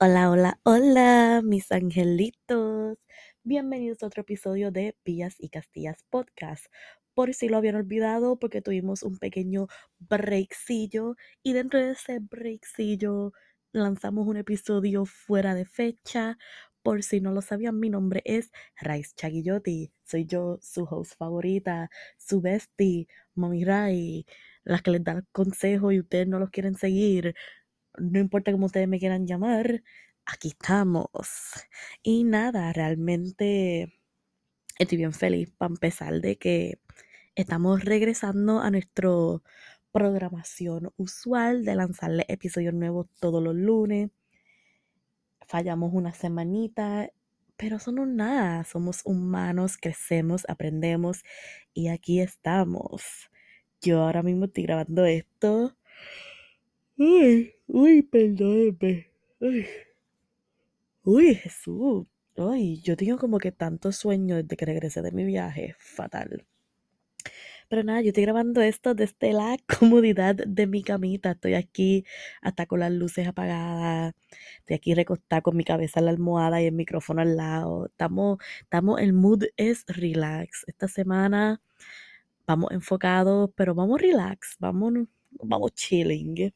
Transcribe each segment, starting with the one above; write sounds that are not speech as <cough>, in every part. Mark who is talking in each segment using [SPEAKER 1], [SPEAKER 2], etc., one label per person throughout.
[SPEAKER 1] Hola, hola, hola, mis angelitos. Bienvenidos a otro episodio de Villas y Castillas Podcast. Por si lo habían olvidado, porque tuvimos un pequeño breakcillo y dentro de ese breakcillo lanzamos un episodio fuera de fecha. Por si no lo sabían, mi nombre es Raiz Chaguillotti. Soy yo, su host favorita, su bestie, Mami Rai, las que les dan consejos y ustedes no los quieren seguir no importa cómo ustedes me quieran llamar, aquí estamos. Y nada, realmente estoy bien feliz para empezar de que estamos regresando a nuestra programación usual de lanzarle episodios nuevos todos los lunes. Fallamos una semanita, pero eso no nada. Somos humanos, crecemos, aprendemos y aquí estamos. Yo ahora mismo estoy grabando esto uy, perdóneme. Uy, uy, Jesús. Ay, yo tengo como que tanto sueño desde que regresé de mi viaje. Fatal. Pero nada, yo estoy grabando esto desde la <laughs> comodidad de mi camita. Estoy aquí hasta con las luces apagadas. Estoy aquí recostada con mi cabeza en la almohada y el micrófono al lado. Estamos, estamos, el mood es relax. Esta semana vamos enfocados, pero vamos relax. Vamos, vamos chilling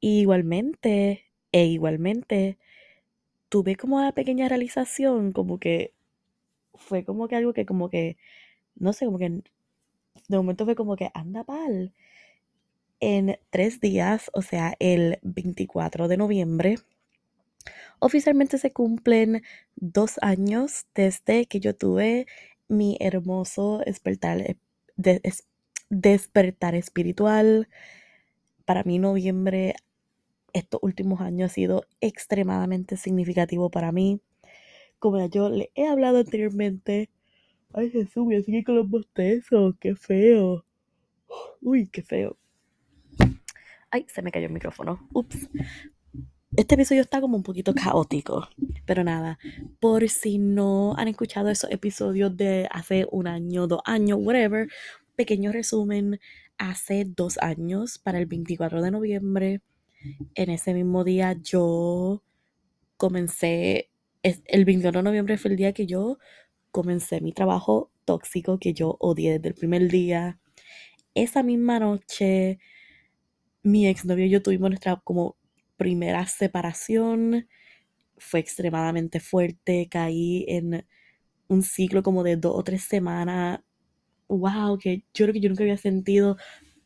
[SPEAKER 1] igualmente, e igualmente, tuve como una pequeña realización, como que fue como que algo que como que, no sé, como que de momento fue como que anda pal. En tres días, o sea, el 24 de noviembre, oficialmente se cumplen dos años desde que yo tuve mi hermoso despertar, eh, despertar espiritual. Para mí noviembre estos últimos años ha sido extremadamente significativo para mí. Como yo le he hablado anteriormente, ay Jesús, me sigue con los bostezos, qué feo. Uy, qué feo. Ay, se me cayó el micrófono. Ups. Este episodio está como un poquito caótico, pero nada, por si no han escuchado esos episodios de hace un año, dos años, whatever, pequeño resumen, hace dos años, para el 24 de noviembre, en ese mismo día yo comencé, el 21 de noviembre fue el día que yo comencé mi trabajo tóxico que yo odié desde el primer día. Esa misma noche, mi exnovio y yo tuvimos nuestra como primera separación. Fue extremadamente fuerte, caí en un ciclo como de dos o tres semanas. Wow, que yo creo que yo nunca había sentido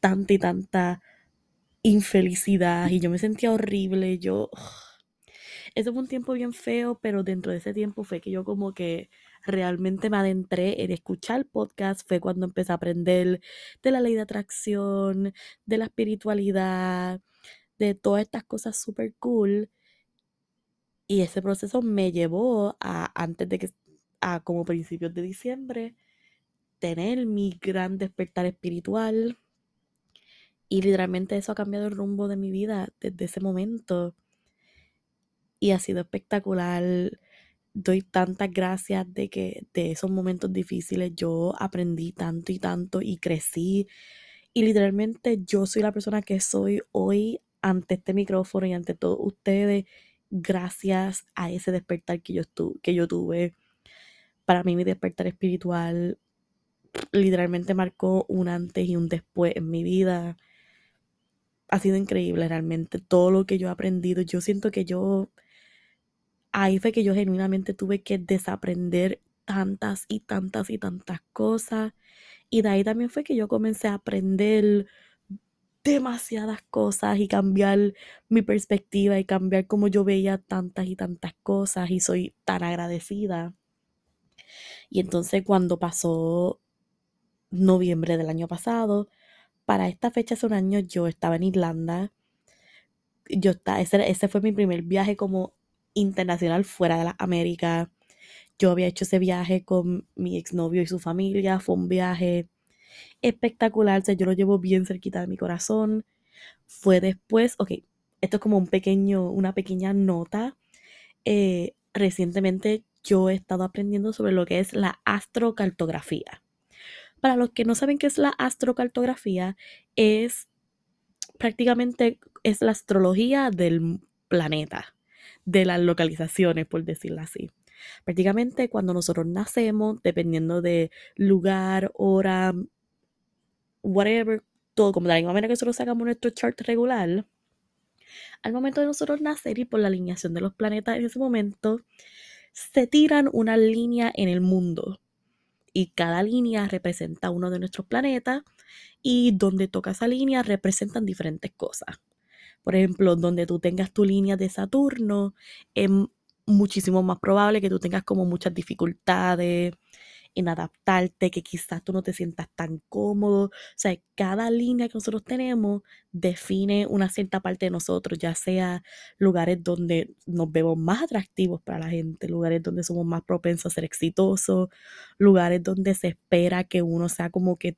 [SPEAKER 1] tanta y tanta infelicidad y yo me sentía horrible, yo... Eso fue un tiempo bien feo, pero dentro de ese tiempo fue que yo como que realmente me adentré en escuchar podcast, fue cuando empecé a aprender de la ley de atracción, de la espiritualidad, de todas estas cosas súper cool. Y ese proceso me llevó a, antes de que, a como principios de diciembre, tener mi gran despertar espiritual, y literalmente eso ha cambiado el rumbo de mi vida desde ese momento. Y ha sido espectacular. Doy tantas gracias de que de esos momentos difíciles yo aprendí tanto y tanto y crecí. Y literalmente yo soy la persona que soy hoy ante este micrófono y ante todos ustedes gracias a ese despertar que yo, que yo tuve. Para mí mi despertar espiritual literalmente marcó un antes y un después en mi vida ha sido increíble realmente todo lo que yo he aprendido. Yo siento que yo, ahí fue que yo genuinamente tuve que desaprender tantas y tantas y tantas cosas. Y de ahí también fue que yo comencé a aprender demasiadas cosas y cambiar mi perspectiva y cambiar cómo yo veía tantas y tantas cosas y soy tan agradecida. Y entonces cuando pasó noviembre del año pasado, para esta fecha hace un año yo estaba en Irlanda. Yo estaba, ese, ese fue mi primer viaje como internacional fuera de la América. Yo había hecho ese viaje con mi exnovio y su familia. Fue un viaje espectacular. O sea, yo lo llevo bien cerquita de mi corazón. Fue después, ok, esto es como un pequeño, una pequeña nota. Eh, recientemente yo he estado aprendiendo sobre lo que es la astrocartografía. Para los que no saben qué es la astrocartografía, es prácticamente es la astrología del planeta, de las localizaciones, por decirlo así. Prácticamente cuando nosotros nacemos, dependiendo de lugar, hora, whatever, todo como de la misma manera que nosotros sacamos nuestro chart regular, al momento de nosotros nacer y por la alineación de los planetas en ese momento, se tiran una línea en el mundo. Y cada línea representa uno de nuestros planetas y donde toca esa línea representan diferentes cosas. Por ejemplo, donde tú tengas tu línea de Saturno, es muchísimo más probable que tú tengas como muchas dificultades, en adaptarte, que quizás tú no te sientas tan cómodo. O sea, cada línea que nosotros tenemos define una cierta parte de nosotros, ya sea lugares donde nos vemos más atractivos para la gente, lugares donde somos más propensos a ser exitosos, lugares donde se espera que uno sea como que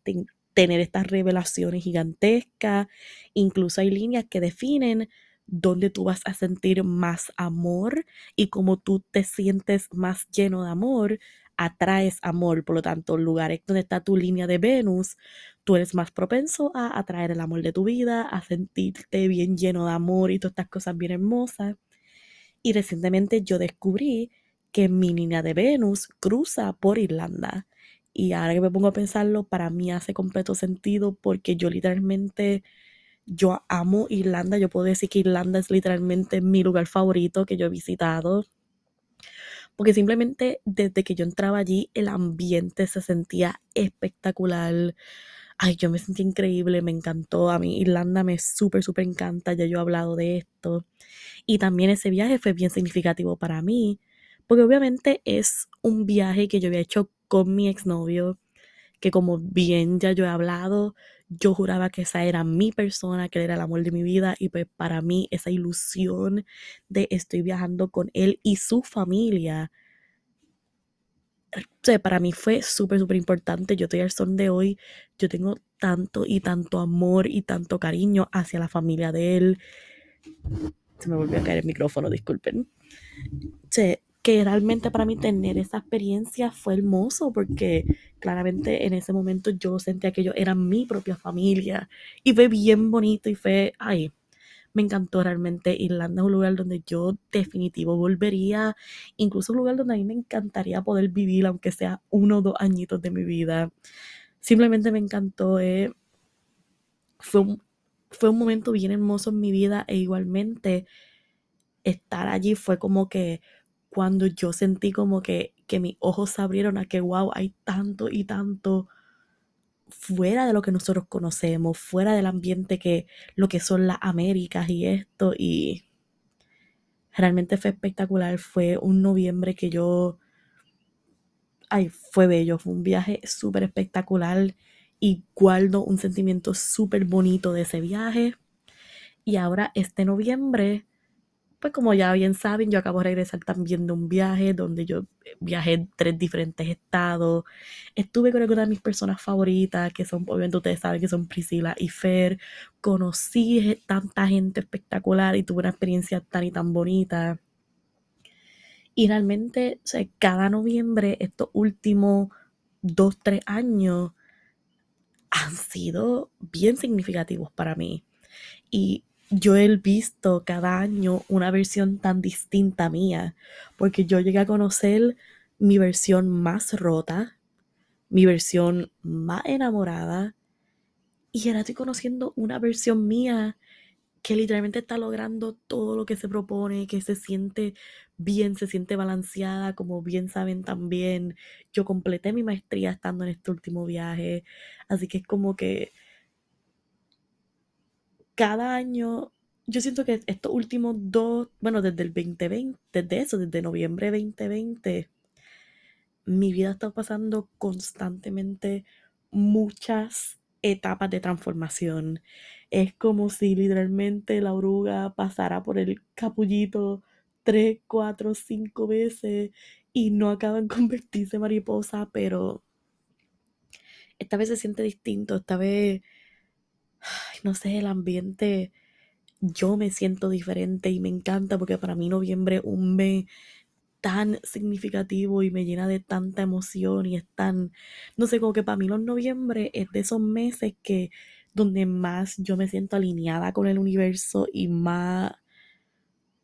[SPEAKER 1] tener estas revelaciones gigantescas. Incluso hay líneas que definen dónde tú vas a sentir más amor y cómo tú te sientes más lleno de amor atraes amor, por lo tanto, lugares donde está tu línea de Venus, tú eres más propenso a atraer el amor de tu vida, a sentirte bien lleno de amor y todas estas cosas bien hermosas. Y recientemente yo descubrí que mi línea de Venus cruza por Irlanda. Y ahora que me pongo a pensarlo, para mí hace completo sentido porque yo literalmente, yo amo Irlanda. Yo puedo decir que Irlanda es literalmente mi lugar favorito que yo he visitado porque simplemente desde que yo entraba allí el ambiente se sentía espectacular. Ay, yo me sentí increíble, me encantó. A mí Irlanda me súper, súper encanta, ya yo he hablado de esto. Y también ese viaje fue bien significativo para mí, porque obviamente es un viaje que yo había hecho con mi exnovio, que como bien ya yo he hablado, yo juraba que esa era mi persona, que él era el amor de mi vida y pues para mí esa ilusión de estoy viajando con él y su familia, o para mí fue súper, súper importante. Yo estoy al son de hoy, yo tengo tanto y tanto amor y tanto cariño hacia la familia de él. Se me volvió a caer el micrófono, disculpen. Que realmente para mí tener esa experiencia fue hermoso porque claramente en ese momento yo sentía que ellos eran mi propia familia y fue bien bonito y fue, ay, me encantó realmente. Irlanda es un lugar donde yo definitivo volvería, incluso un lugar donde a mí me encantaría poder vivir, aunque sea uno o dos añitos de mi vida. Simplemente me encantó. Eh. Fue, un, fue un momento bien hermoso en mi vida e igualmente estar allí fue como que cuando yo sentí como que, que mis ojos se abrieron a que, wow, hay tanto y tanto fuera de lo que nosotros conocemos, fuera del ambiente que lo que son las Américas y esto. Y realmente fue espectacular. Fue un noviembre que yo... Ay, fue bello, fue un viaje súper espectacular y guardo un sentimiento súper bonito de ese viaje. Y ahora este noviembre pues como ya bien saben, yo acabo de regresar también de un viaje donde yo eh, viajé en tres diferentes estados. Estuve con algunas de mis personas favoritas, que son, obviamente ustedes saben que son Priscila y Fer. Conocí tanta gente espectacular y tuve una experiencia tan y tan bonita. Y realmente, cada noviembre, estos últimos dos, tres años, han sido bien significativos para mí. Y yo he visto cada año una versión tan distinta mía, porque yo llegué a conocer mi versión más rota, mi versión más enamorada, y ahora estoy conociendo una versión mía que literalmente está logrando todo lo que se propone, que se siente bien, se siente balanceada, como bien saben también. Yo completé mi maestría estando en este último viaje, así que es como que cada año, yo siento que estos últimos dos, bueno, desde el 2020, desde eso, desde noviembre 2020, mi vida está pasando constantemente muchas etapas de transformación. Es como si literalmente la oruga pasara por el capullito tres, cuatro, cinco veces y no acaba en <laughs> convertirse en mariposa, pero esta vez se siente distinto, esta vez, no sé, el ambiente, yo me siento diferente y me encanta porque para mí noviembre es un mes tan significativo y me llena de tanta emoción y es tan, no sé, como que para mí los noviembre es de esos meses que donde más yo me siento alineada con el universo y más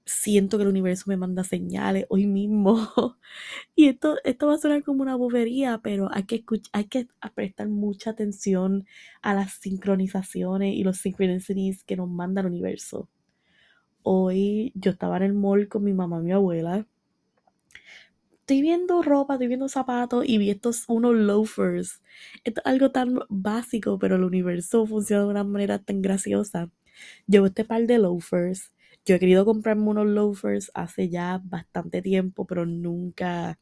[SPEAKER 1] siento que el universo me manda señales hoy mismo. <laughs> y esto, esto va a sonar como una bobería, pero hay que, hay que prestar mucha atención a las sincronizaciones y los synchronicities que nos manda el universo. Hoy yo estaba en el mall con mi mamá y mi abuela. Estoy viendo ropa, estoy viendo zapatos y vi estos unos loafers. Esto es algo tan básico, pero el universo funciona de una manera tan graciosa. Llevo este par de loafers yo he querido comprarme unos loafers hace ya bastante tiempo, pero nunca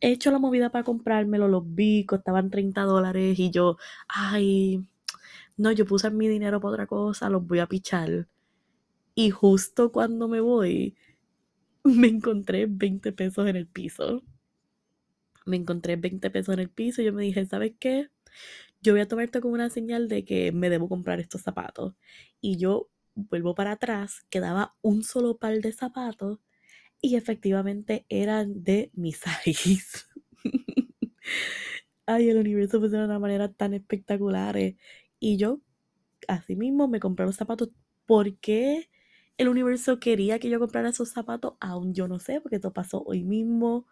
[SPEAKER 1] he hecho la movida para comprármelo. Los vi, costaban 30 dólares y yo, ay, no, yo puse mi dinero para otra cosa, los voy a pichar. Y justo cuando me voy, me encontré 20 pesos en el piso. Me encontré 20 pesos en el piso y yo me dije, ¿sabes qué? Yo voy a tomar esto como una señal de que me debo comprar estos zapatos. Y yo vuelvo para atrás, quedaba un solo par de zapatos y efectivamente eran de mi <laughs> size. Ay, el universo funciona de una manera tan espectacular. Y yo, así mismo, me compré los zapatos. ¿Por qué el universo quería que yo comprara esos zapatos? Aún yo no sé, porque esto pasó hoy mismo.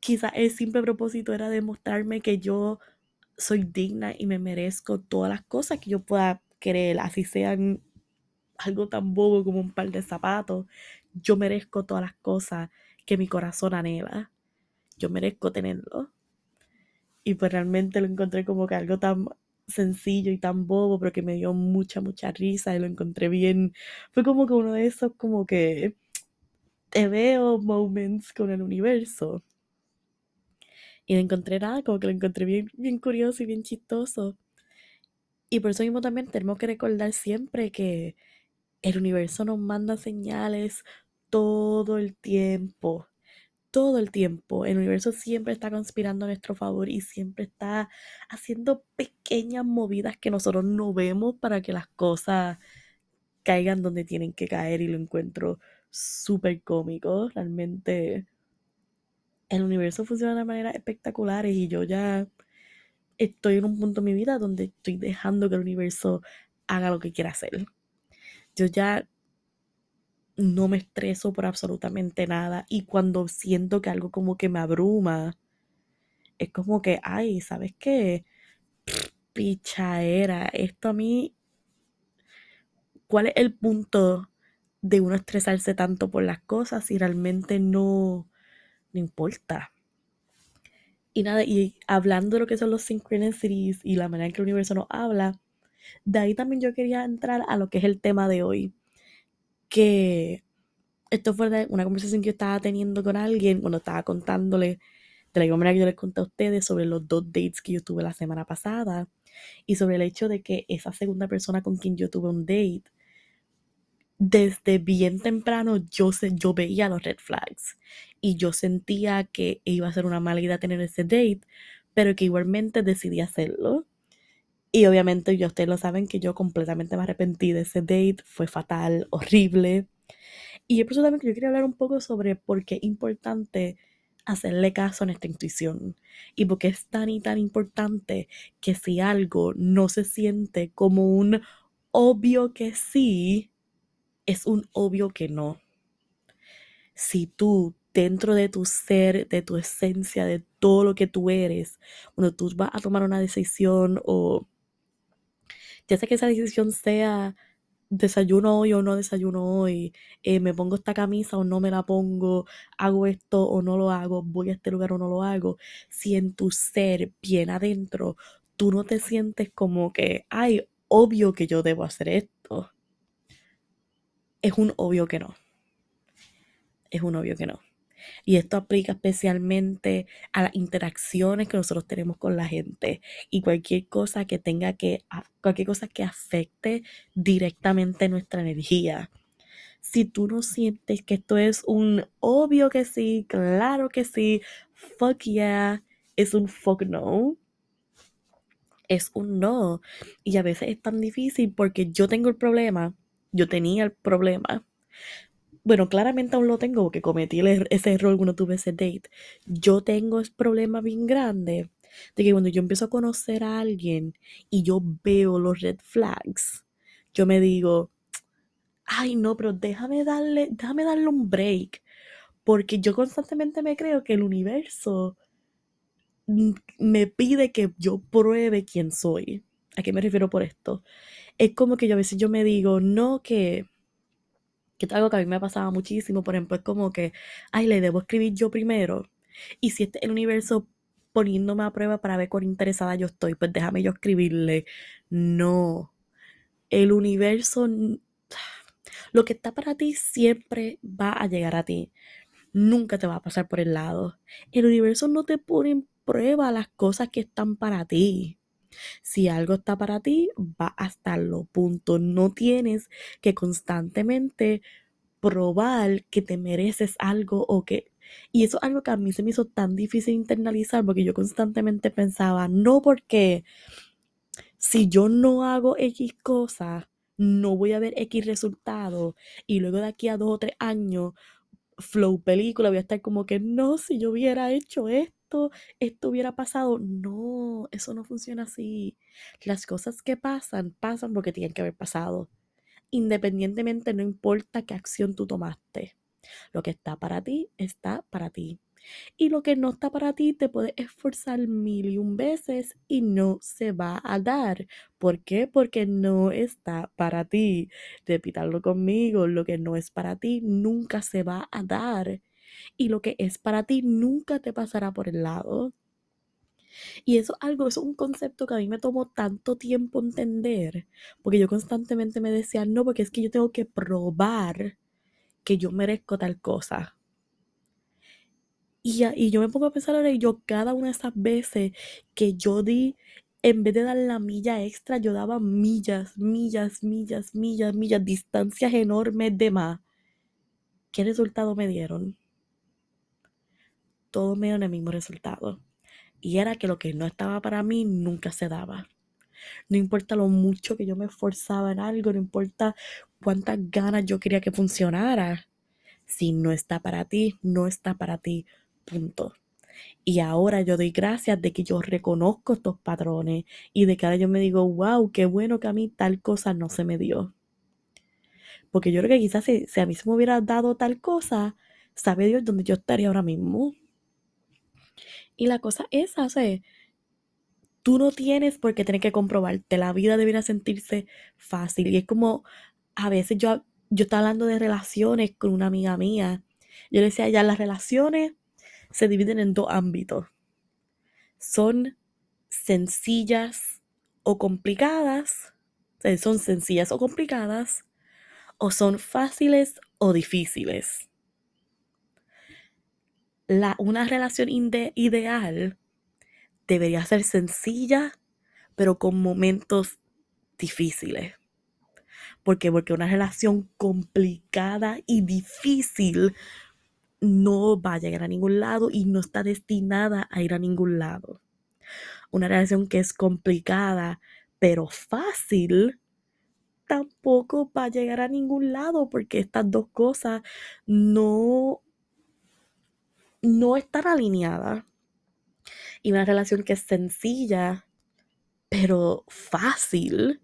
[SPEAKER 1] Quizá el simple propósito era demostrarme que yo soy digna y me merezco todas las cosas que yo pueda querer, así sean algo tan bobo como un par de zapatos. Yo merezco todas las cosas que mi corazón anhela. Yo merezco tenerlo. Y pues realmente lo encontré como que algo tan sencillo y tan bobo, pero que me dio mucha, mucha risa y lo encontré bien. Fue como que uno de esos como que te veo moments con el universo. Y no encontré nada, como que lo encontré bien, bien curioso y bien chistoso. Y por eso mismo también tenemos que recordar siempre que el universo nos manda señales todo el tiempo. Todo el tiempo. El universo siempre está conspirando a nuestro favor y siempre está haciendo pequeñas movidas que nosotros no vemos para que las cosas caigan donde tienen que caer y lo encuentro súper cómico. Realmente el universo funciona de manera espectacular y yo ya estoy en un punto en mi vida donde estoy dejando que el universo haga lo que quiera hacer. Yo ya no me estreso por absolutamente nada y cuando siento que algo como que me abruma, es como que, ay, ¿sabes qué? Pichaera, esto a mí, ¿cuál es el punto de uno estresarse tanto por las cosas si realmente no, no importa? Y nada, y hablando de lo que son los synchronicities y la manera en que el universo nos habla, de ahí también yo quería entrar a lo que es el tema de hoy. Que esto fue una conversación que yo estaba teniendo con alguien cuando estaba contándole de la misma manera que yo les conté a ustedes sobre los dos dates que yo tuve la semana pasada y sobre el hecho de que esa segunda persona con quien yo tuve un date desde bien temprano yo, yo veía los red flags y yo sentía que iba a ser una mala idea tener ese date, pero que igualmente decidí hacerlo. Y obviamente ya ustedes lo saben que yo completamente me arrepentí de ese date, fue fatal, horrible. Y por eso también yo quería hablar un poco sobre por qué es importante hacerle caso a nuestra intuición y por qué es tan y tan importante que si algo no se siente como un obvio que sí, es un obvio que no. Si tú, dentro de tu ser, de tu esencia, de todo lo que tú eres, cuando tú vas a tomar una decisión o ya sea que esa decisión sea desayuno hoy o no desayuno hoy, eh, me pongo esta camisa o no me la pongo, hago esto o no lo hago, voy a este lugar o no lo hago, si en tu ser, bien adentro, tú no te sientes como que, ay, obvio que yo debo hacer esto es un obvio que no. Es un obvio que no. Y esto aplica especialmente a las interacciones que nosotros tenemos con la gente y cualquier cosa que tenga que, cualquier cosa que afecte directamente nuestra energía. Si tú no sientes que esto es un obvio que sí, claro que sí, fuck yeah, es un fuck no, es un no. Y a veces es tan difícil porque yo tengo el problema, yo tenía el problema bueno, claramente aún lo tengo porque cometí er, ese error cuando tuve ese date. Yo tengo ese problema bien grande de que cuando yo empiezo a conocer a alguien y yo veo los red flags, yo me digo, ay no, pero déjame darle, déjame darle un break. Porque yo constantemente me creo que el universo me pide que yo pruebe quién soy. ¿A qué me refiero por esto? Es como que yo a veces yo me digo, no que que es algo que a mí me pasaba muchísimo, por ejemplo, es como que, ay, le debo escribir yo primero. Y si este el universo poniéndome a prueba para ver cuán interesada yo estoy, pues déjame yo escribirle. No. El universo, lo que está para ti siempre va a llegar a ti. Nunca te va a pasar por el lado. El universo no te pone en prueba las cosas que están para ti. Si algo está para ti, va a estarlo, punto. No tienes que constantemente probar que te mereces algo o que... Y eso es algo que a mí se me hizo tan difícil internalizar porque yo constantemente pensaba, no porque si yo no hago X cosa, no voy a ver X resultado y luego de aquí a dos o tres años, flow película, voy a estar como que no, si yo hubiera hecho esto esto, hubiera pasado. No, eso no funciona así. Las cosas que pasan, pasan porque tienen que haber pasado. Independientemente, no importa qué acción tú tomaste. Lo que está para ti, está para ti. Y lo que no está para ti, te puedes esforzar mil y un veces y no se va a dar. ¿Por qué? Porque no está para ti. Repítalo conmigo, lo que no es para ti nunca se va a dar y lo que es para ti nunca te pasará por el lado. Y eso algo, es un concepto que a mí me tomó tanto tiempo entender, porque yo constantemente me decía, no, porque es que yo tengo que probar que yo merezco tal cosa. Y, y yo me pongo a pensar ahora, y yo cada una de esas veces que yo di, en vez de dar la milla extra, yo daba millas, millas, millas, millas, millas, distancias enormes de más. ¿Qué resultado me dieron? Todo me dio el mismo resultado. Y era que lo que no estaba para mí nunca se daba. No importa lo mucho que yo me esforzaba en algo, no importa cuántas ganas yo quería que funcionara. Si no está para ti, no está para ti. Punto. Y ahora yo doy gracias de que yo reconozco estos patrones y de que ahora yo me digo, wow, qué bueno que a mí tal cosa no se me dio. Porque yo creo que quizás si, si a mí se me hubiera dado tal cosa, sabe Dios dónde yo estaría ahora mismo. Y la cosa es, hace, tú no tienes por qué tener que comprobarte. La vida debería sentirse fácil. Y es como, a veces yo, yo estaba hablando de relaciones con una amiga mía. Yo le decía, ya las relaciones se dividen en dos ámbitos. Son sencillas o complicadas. son sencillas o complicadas. O son fáciles o difíciles una relación ideal debería ser sencilla, pero con momentos difíciles. ¿Por qué? Porque una relación complicada y difícil no va a llegar a ningún lado y no está destinada a ir a ningún lado. Una relación que es complicada pero fácil tampoco va a llegar a ningún lado porque estas dos cosas no no están alineadas. Y una relación que es sencilla, pero fácil.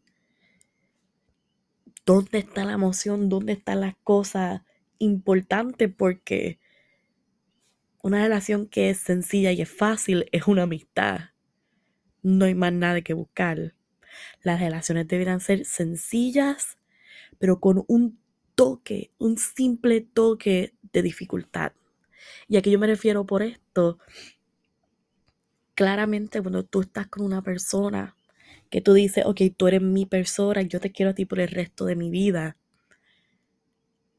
[SPEAKER 1] ¿Dónde está la emoción? ¿Dónde están las cosas importantes? Porque una relación que es sencilla y es fácil es una amistad. No hay más nada que buscar. Las relaciones deberán ser sencillas, pero con un toque, un simple toque de dificultad. Y aquí yo me refiero por esto. Claramente cuando tú estás con una persona que tú dices, ok, tú eres mi persona y yo te quiero a ti por el resto de mi vida.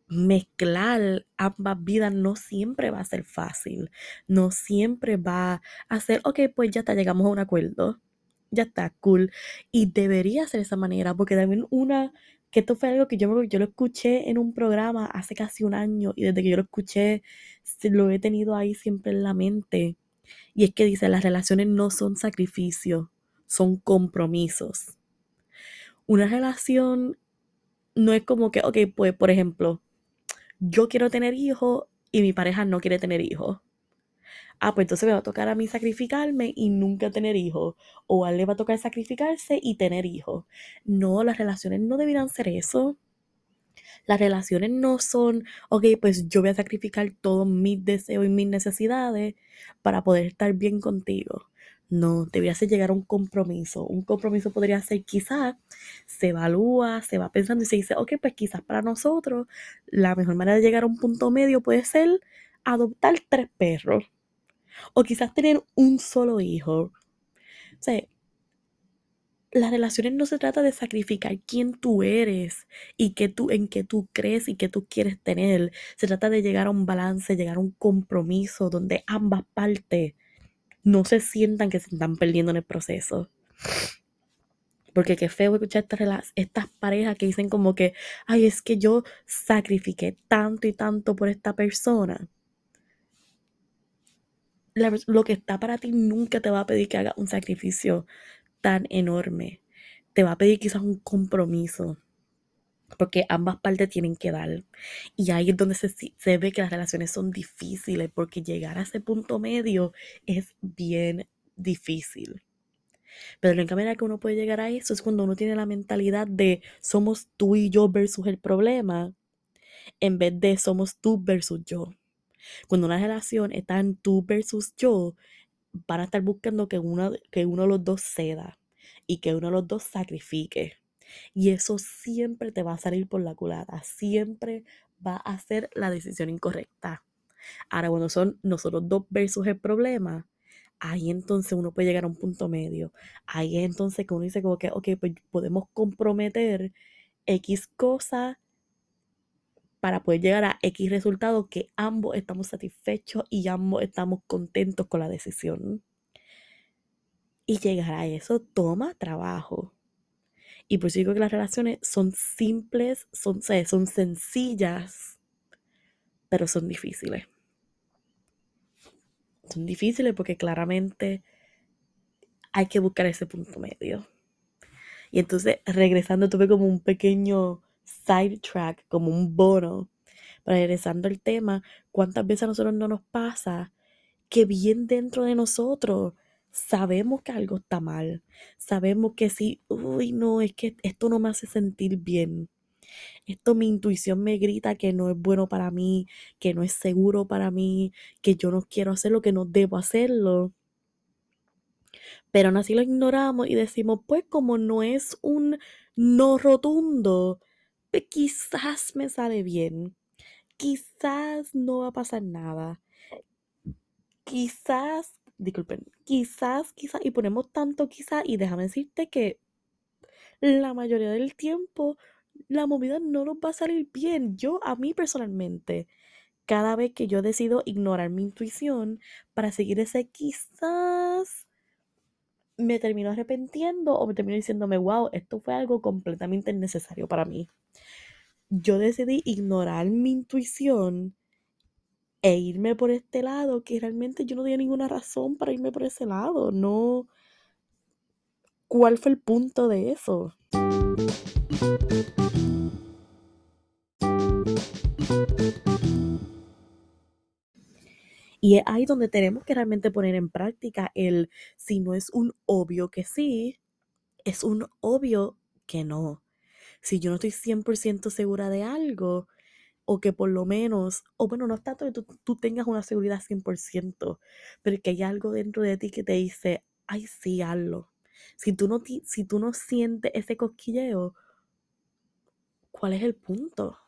[SPEAKER 1] mezclar ambas vidas no siempre va a ser fácil, no siempre va a ser, ok, pues ya está, llegamos a un acuerdo, ya está, cool, y debería ser esa manera, porque también una, que esto fue algo que yo, yo lo escuché en un programa hace casi un año, y desde que yo lo escuché, lo he tenido ahí siempre en la mente, y es que dice, las relaciones no son sacrificios, son compromisos. Una relación no es como que, ok, pues por ejemplo, yo quiero tener hijos y mi pareja no quiere tener hijos. Ah, pues entonces me va a tocar a mí sacrificarme y nunca tener hijos. O a él le va a tocar sacrificarse y tener hijos. No, las relaciones no deberían ser eso. Las relaciones no son, ok, pues yo voy a sacrificar todos mis deseos y mis necesidades para poder estar bien contigo. No, debería ser llegar a un compromiso. Un compromiso podría ser quizás se evalúa, se va pensando y se dice, ok, pues quizás para nosotros la mejor manera de llegar a un punto medio puede ser adoptar tres perros. O quizás tener un solo hijo. O sea, las relaciones no se trata de sacrificar quién tú eres y qué tú, en qué tú crees y qué tú quieres tener. Se trata de llegar a un balance, llegar a un compromiso donde ambas partes no se sientan que se están perdiendo en el proceso. Porque qué feo escuchar estas, estas parejas que dicen como que, ay, es que yo sacrifiqué tanto y tanto por esta persona. Lo que está para ti nunca te va a pedir que hagas un sacrificio tan enorme. Te va a pedir quizás un compromiso porque ambas partes tienen que dar. Y ahí es donde se, se, ve que las relaciones son difíciles, porque llegar a ese punto medio es bien difícil. Pero la única manera que uno puede llegar a eso es cuando uno tiene la mentalidad de somos tú y yo versus el problema, en vez de somos tú versus yo. Cuando una relación está en tú versus yo, van a estar buscando que uno, que uno de los dos ceda y que uno de los dos sacrifique. Y eso siempre te va a salir por la culata, siempre va a ser la decisión incorrecta. Ahora, cuando son nosotros dos versus el problema, ahí entonces uno puede llegar a un punto medio. Ahí entonces que uno dice como que, ok, pues podemos comprometer X cosa para poder llegar a X resultado que ambos estamos satisfechos y ambos estamos contentos con la decisión. Y llegar a eso toma trabajo. Y por eso digo que las relaciones son simples, son, son sencillas, pero son difíciles. Son difíciles porque claramente hay que buscar ese punto medio. Y entonces, regresando, tuve como un pequeño sidetrack, como un bono. Regresando al tema, ¿cuántas veces a nosotros no nos pasa que bien dentro de nosotros sabemos que algo está mal, sabemos que sí, uy, no, es que esto no me hace sentir bien. Esto mi intuición me grita que no es bueno para mí, que no es seguro para mí, que yo no quiero hacerlo, que no debo hacerlo. Pero aún así lo ignoramos y decimos, pues como no es un no rotundo, quizás me sale bien, quizás no va a pasar nada, quizás disculpen, quizás, quizás, y ponemos tanto quizás, y déjame decirte que la mayoría del tiempo la movida no nos va a salir bien. Yo, a mí personalmente, cada vez que yo decido ignorar mi intuición para seguir ese quizás, me termino arrepentiendo o me termino diciéndome, wow, esto fue algo completamente innecesario para mí. Yo decidí ignorar mi intuición e irme por este lado, que realmente yo no tenía ninguna razón para irme por ese lado, no. ¿Cuál fue el punto de eso? Y es ahí donde tenemos que realmente poner en práctica el si no es un obvio que sí, es un obvio que no. Si yo no estoy 100% segura de algo, o que por lo menos, o bueno, no es tanto que tú, tengas una seguridad 100%, pero que hay algo dentro de ti que te dice, ay, sí, hazlo. Si tú no, si tú no sientes ese cosquilleo, ¿cuál es el punto?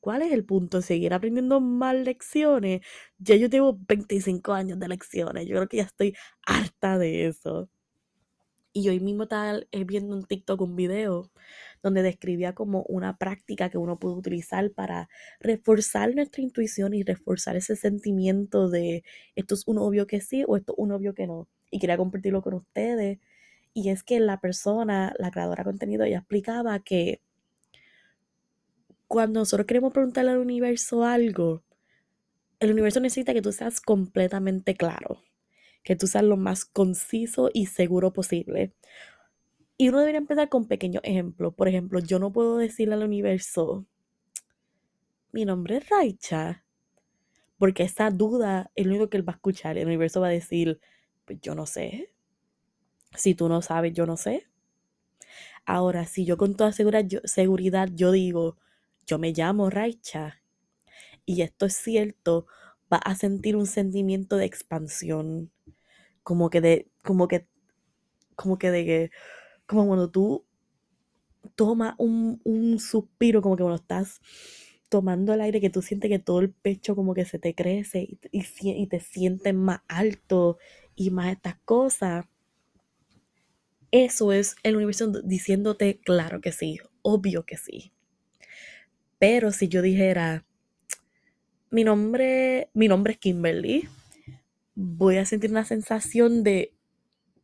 [SPEAKER 1] ¿Cuál es el punto? ¿Seguir aprendiendo más lecciones? Ya yo tengo 25 años de lecciones, yo creo que ya estoy harta de eso. Y hoy mismo estaba viendo un TikTok, un video, donde describía como una práctica que uno puede utilizar para reforzar nuestra intuición y reforzar ese sentimiento de esto es un obvio que sí o esto es un obvio que no. Y quería compartirlo con ustedes. Y es que la persona, la creadora de contenido, ella explicaba que cuando nosotros queremos preguntarle al universo algo, el universo necesita que tú seas completamente claro, que tú seas lo más conciso y seguro posible. Y uno debería empezar con pequeños ejemplos. Por ejemplo, yo no puedo decirle al universo, mi nombre es Raicha, porque esa duda es lo único que él va a escuchar. El universo va a decir, pues yo no sé. Si tú no sabes, yo no sé. Ahora, si yo con toda seguridad yo digo, yo me llamo Raicha y esto es cierto, va a sentir un sentimiento de expansión, como que de, como que, como que de que, como cuando tú tomas un, un suspiro, como que cuando estás tomando el aire, que tú sientes que todo el pecho como que se te crece y, y, te sientes más alto y más estas cosas. Eso es el universo diciéndote, claro que sí, obvio que sí. Pero si yo dijera, mi nombre, mi nombre es Kimberly, voy a sentir una sensación de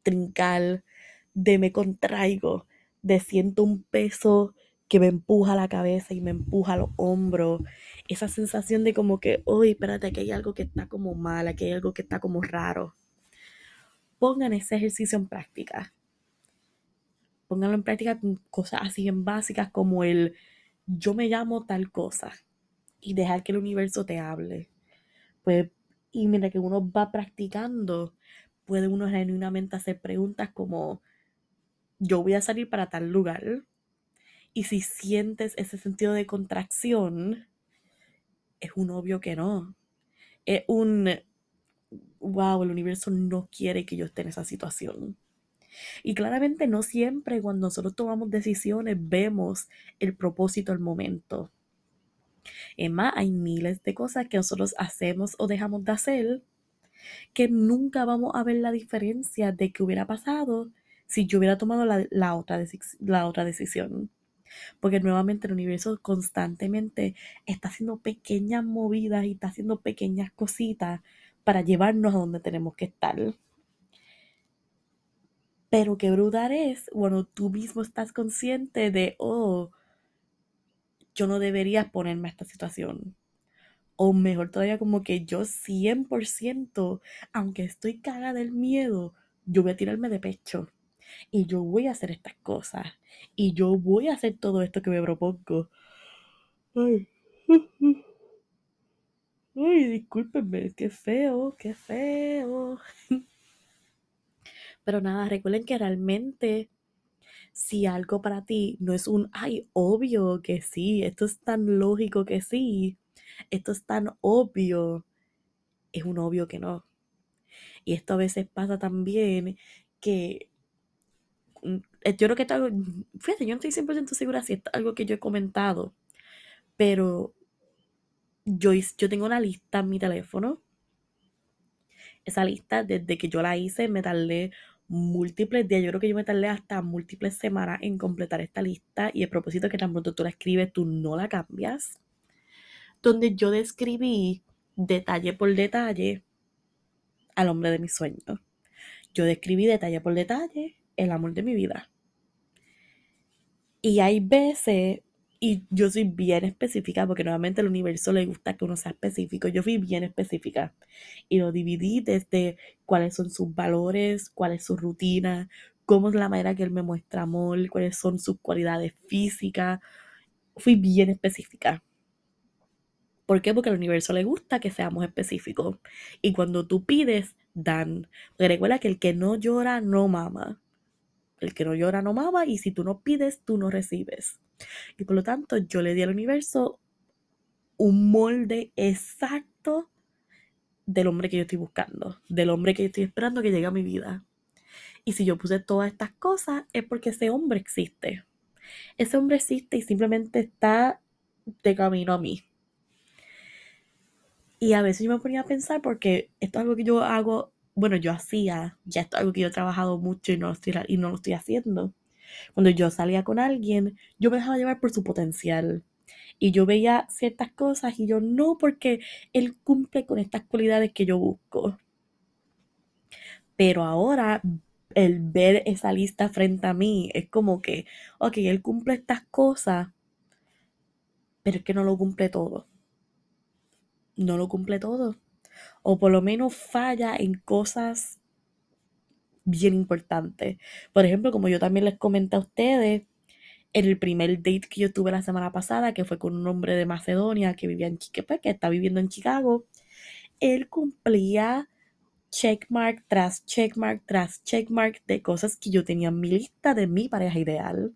[SPEAKER 1] trincar, de me contraigo, de siento un peso que me empuja la cabeza y me empuja los hombros. Esa sensación de como que, uy, espérate, que hay algo que está como mal, que hay algo que está como raro. Pongan ese ejercicio en práctica. Pónganlo en práctica con cosas así bien básicas como el yo me llamo tal cosa y dejar que el universo te hable. Pues, y mira que uno va practicando, puede uno genuinamente hacer preguntas como, yo voy a salir para tal lugar. Y si sientes ese sentido de contracción, es un obvio que no. Es un, wow, el universo no quiere que yo esté en esa situación. Y claramente no siempre cuando nosotros tomamos decisiones vemos el propósito al momento. Es más, hay miles de cosas que nosotros hacemos o dejamos de hacer que nunca vamos a ver la diferencia de qué hubiera pasado si yo hubiera tomado la, otra, la otra decisión. Porque nuevamente el universo constantemente está haciendo pequeñas movidas y está haciendo pequeñas cositas para llevarnos a donde tenemos que estar. Pero qué brutal es, bueno, tú mismo estás consciente de, oh, yo no debería ponerme a esta situación. O mejor todavía, como que yo 100%, aunque estoy cagada del miedo, yo voy a tirarme de pecho. Y yo voy a hacer estas cosas. Y yo voy a hacer todo esto que me propongo. Ay. <laughs> Ay, discúlpenme, qué feo, qué feo. <laughs> Pero nada, recuerden que realmente si algo para ti no es un, ay, obvio que sí, esto es tan lógico que sí, esto es tan obvio, es un obvio que no. Y esto a veces pasa también que yo creo que esto, fíjate, yo no estoy 100% segura si es algo que yo he comentado, pero yo, yo tengo una lista en mi teléfono. Esa lista, desde que yo la hice, me tardé múltiples días. Yo creo que yo me tardé hasta múltiples semanas en completar esta lista y el propósito que tan pronto tú la escribes, tú no la cambias. Donde yo describí detalle por detalle al hombre de mis sueños. Yo describí detalle por detalle el amor de mi vida. Y hay veces y yo soy bien específica porque nuevamente al universo le gusta que uno sea específico. Yo fui bien específica y lo dividí desde cuáles son sus valores, cuál es su rutina, cómo es la manera que él me muestra amor, cuáles son sus cualidades físicas. Fui bien específica. ¿Por qué? Porque al universo le gusta que seamos específicos. Y cuando tú pides, dan. Porque recuerda que el que no llora, no mama. El que no llora, no mama. Y si tú no pides, tú no recibes. Y por lo tanto, yo le di al universo un molde exacto del hombre que yo estoy buscando, del hombre que yo estoy esperando que llegue a mi vida. Y si yo puse todas estas cosas es porque ese hombre existe. Ese hombre existe y simplemente está de camino a mí. Y a veces yo me ponía a pensar porque esto es algo que yo hago bueno, yo hacía, ya esto es algo que yo he trabajado mucho y no lo estoy, y no lo estoy haciendo. Cuando yo salía con alguien, yo me dejaba llevar por su potencial. Y yo veía ciertas cosas y yo no, porque él cumple con estas cualidades que yo busco. Pero ahora el ver esa lista frente a mí es como que, ok, él cumple estas cosas, pero es que no lo cumple todo. No lo cumple todo. O por lo menos falla en cosas bien importantes. Por ejemplo, como yo también les comenté a ustedes, en el primer date que yo tuve la semana pasada, que fue con un hombre de Macedonia que vivía en Chicago, que está viviendo en Chicago, él cumplía checkmark tras checkmark tras checkmark de cosas que yo tenía en mi lista de mi pareja ideal.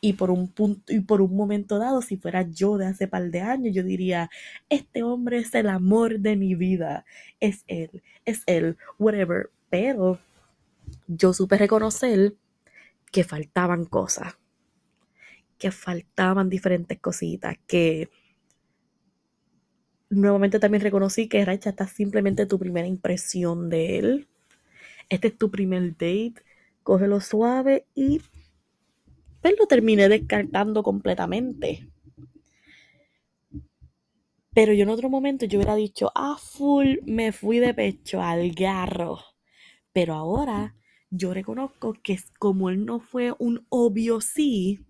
[SPEAKER 1] Y por un punto y por un momento dado, si fuera yo de hace par de años, yo diría, este hombre es el amor de mi vida. Es él, es él, whatever. Pero yo supe reconocer que faltaban cosas. Que faltaban diferentes cositas. Que nuevamente también reconocí que Racha está simplemente tu primera impresión de él. Este es tu primer date. Cógelo suave y pues lo terminé descartando completamente. Pero yo en otro momento yo hubiera dicho, ah, full, me fui de pecho al garro. Pero ahora yo reconozco que como él no fue un obvio sí,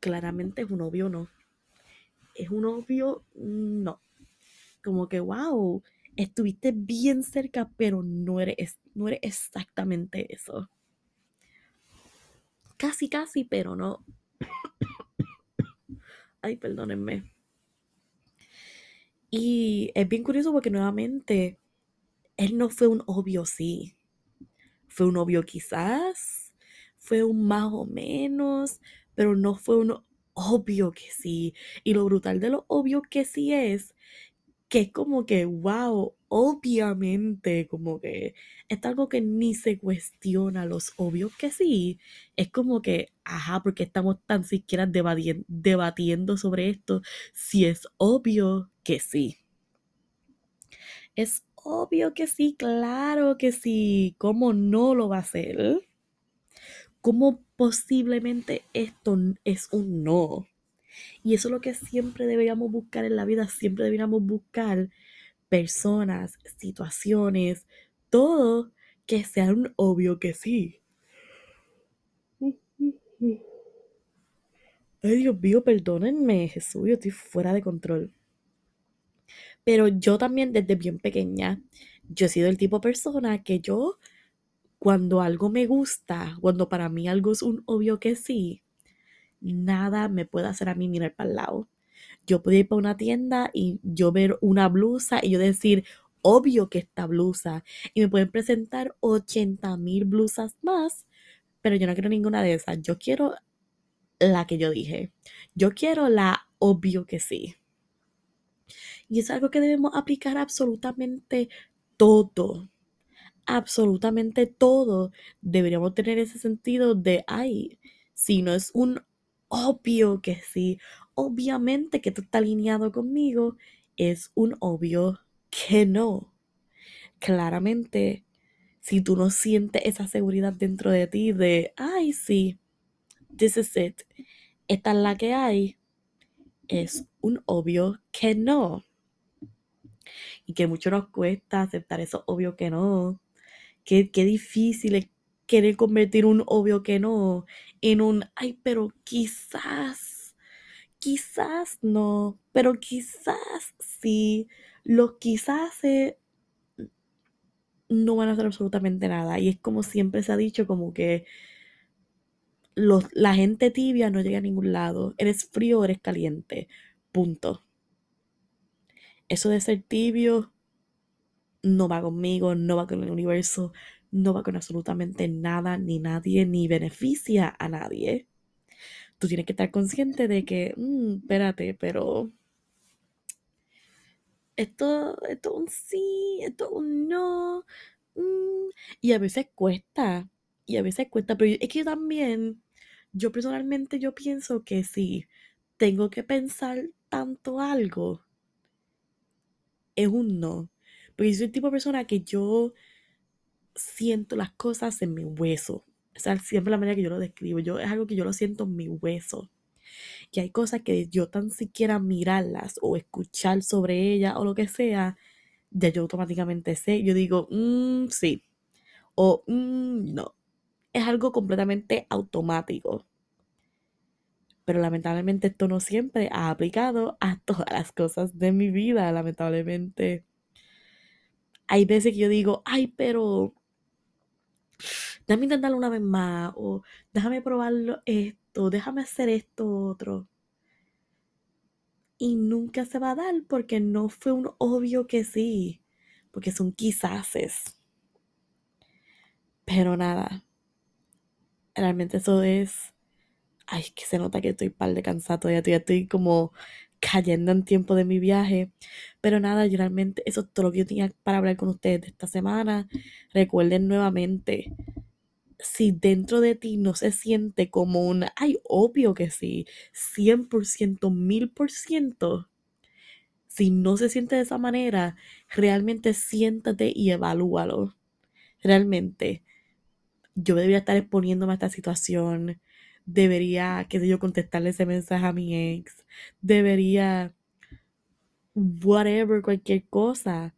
[SPEAKER 1] claramente es un obvio no. Es un obvio no. Como que, wow, estuviste bien cerca, pero no eres, no eres exactamente eso. Casi, casi, pero no. <coughs> Ay, perdónenme. Y es bien curioso porque nuevamente él no fue un obvio sí. Fue un obvio quizás, fue un más o menos, pero no fue un obvio que sí. Y lo brutal de lo obvio que sí es que es como que, wow, obviamente, como que es algo que ni se cuestiona, los obvios que sí, es como que, ajá, porque estamos tan siquiera debatiendo sobre esto, si es obvio que sí. Es obvio que sí, claro que sí, ¿cómo no lo va a hacer? ¿Cómo posiblemente esto es un no? Y eso es lo que siempre deberíamos buscar en la vida, siempre deberíamos buscar personas, situaciones, todo que sea un obvio que sí. Ay, Dios mío, perdónenme, Jesús, yo estoy fuera de control. Pero yo también desde bien pequeña, yo he sido el tipo de persona que yo, cuando algo me gusta, cuando para mí algo es un obvio que sí, nada me puede hacer a mí mirar para el lado. Yo puedo ir para una tienda y yo ver una blusa y yo decir, obvio que esta blusa. Y me pueden presentar 80 mil blusas más, pero yo no quiero ninguna de esas. Yo quiero la que yo dije. Yo quiero la obvio que sí. Y es algo que debemos aplicar absolutamente todo. Absolutamente todo. Deberíamos tener ese sentido de, ay, si no es un obvio que sí. Obviamente que tú estás alineado conmigo. Es un obvio que no. Claramente, si tú no sientes esa seguridad dentro de ti de, ay, sí, this is it, esta es la que hay, es un obvio que no. Y que mucho nos cuesta aceptar eso obvio que no. Qué, qué difícil es querer convertir un obvio que no en un, ay, pero quizás, quizás no, pero quizás sí, los quizás no van a hacer absolutamente nada. Y es como siempre se ha dicho, como que los, la gente tibia no llega a ningún lado. Eres frío eres caliente. Punto. Eso de ser tibio no va conmigo, no va con el universo, no va con absolutamente nada ni nadie, ni beneficia a nadie. Tú tienes que estar consciente de que, mm, espérate, pero esto, esto un sí, esto un no. Mm, y a veces cuesta, y a veces cuesta, pero es que también, yo personalmente yo pienso que si tengo que pensar tanto algo, es un no. Porque yo soy el tipo de persona que yo siento las cosas en mi hueso. O sea, siempre la manera que yo lo describo. Yo, es algo que yo lo siento en mi hueso. Y hay cosas que yo tan siquiera mirarlas o escuchar sobre ellas o lo que sea, ya yo automáticamente sé. Yo digo, mmm, sí. O mmm, no. Es algo completamente automático. Pero lamentablemente esto no siempre ha aplicado a todas las cosas de mi vida, lamentablemente. Hay veces que yo digo, ay, pero déjame intentarlo una vez más, o déjame probarlo esto, déjame hacer esto otro. Y nunca se va a dar porque no fue un obvio que sí, porque son quizáses. Pero nada, realmente eso es, ay, que se nota que estoy par de cansado, ya estoy como cayendo en tiempo de mi viaje. Pero nada, yo realmente eso es todo lo que yo tenía para hablar con ustedes de esta semana. Recuerden nuevamente, si dentro de ti no se siente como un, ay, obvio que sí, 100%, 1000%, si no se siente de esa manera, realmente siéntate y evalúalo. Realmente, yo debería estar exponiéndome a esta situación, debería, qué sé yo, contestarle ese mensaje a mi ex, debería, whatever, cualquier cosa.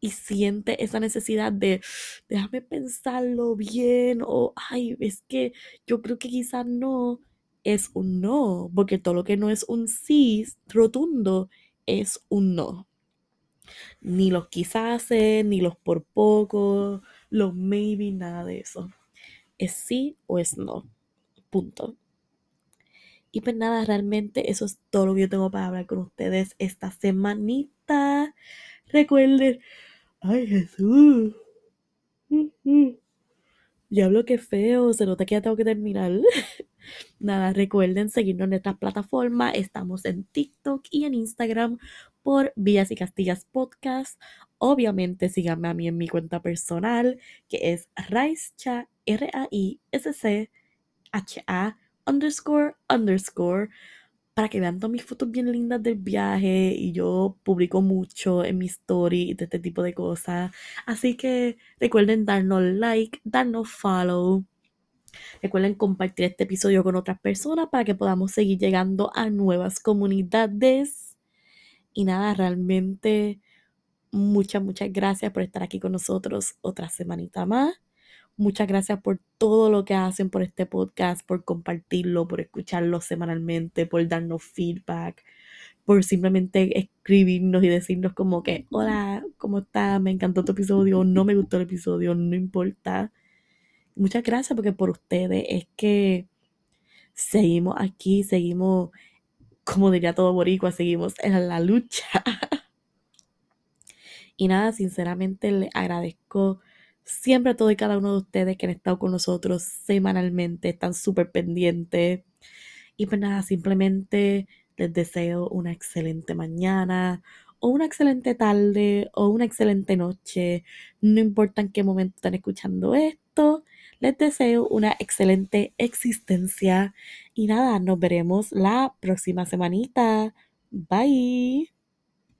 [SPEAKER 1] Y siente esa necesidad de, déjame pensarlo bien, o, ay, es que yo creo que quizás no, es un no, porque todo lo que no es un sí rotundo es un no. Ni los quizás, ni los por poco, los maybe, nada de eso. Es sí o es no. Punto. Y pues nada, realmente eso es todo lo que yo tengo para hablar con ustedes esta semanita. Recuerden, ay Jesús. Ya hablo que feo, se nota que ya tengo que terminar. <laughs> Nada, recuerden seguirnos en nuestras plataformas. Estamos en TikTok y en Instagram por Villas y Castillas Podcast. Obviamente síganme a mí en mi cuenta personal, que es Raischa, R-A-I-S-C H-A underscore underscore para que vean todas mis fotos bien lindas del viaje y yo publico mucho en mi story de este tipo de cosas. Así que recuerden darnos like, darnos follow. Recuerden compartir este episodio con otras personas para que podamos seguir llegando a nuevas comunidades. Y nada, realmente muchas, muchas gracias por estar aquí con nosotros otra semanita más. Muchas gracias por todo lo que hacen por este podcast, por compartirlo, por escucharlo semanalmente, por darnos feedback, por simplemente escribirnos y decirnos como que, hola, ¿cómo está? Me encantó tu episodio, no me gustó el episodio, no importa. Muchas gracias porque por ustedes es que seguimos aquí, seguimos, como diría todo boricua, seguimos en la lucha. <laughs> y nada, sinceramente le agradezco siempre a todo y cada uno de ustedes que han estado con nosotros semanalmente, están súper pendientes. Y pues nada, simplemente les deseo una excelente mañana o una excelente tarde o una excelente noche. No importa en qué momento están escuchando esto. Les deseo una excelente existencia. Y nada, nos veremos la próxima semanita. Bye.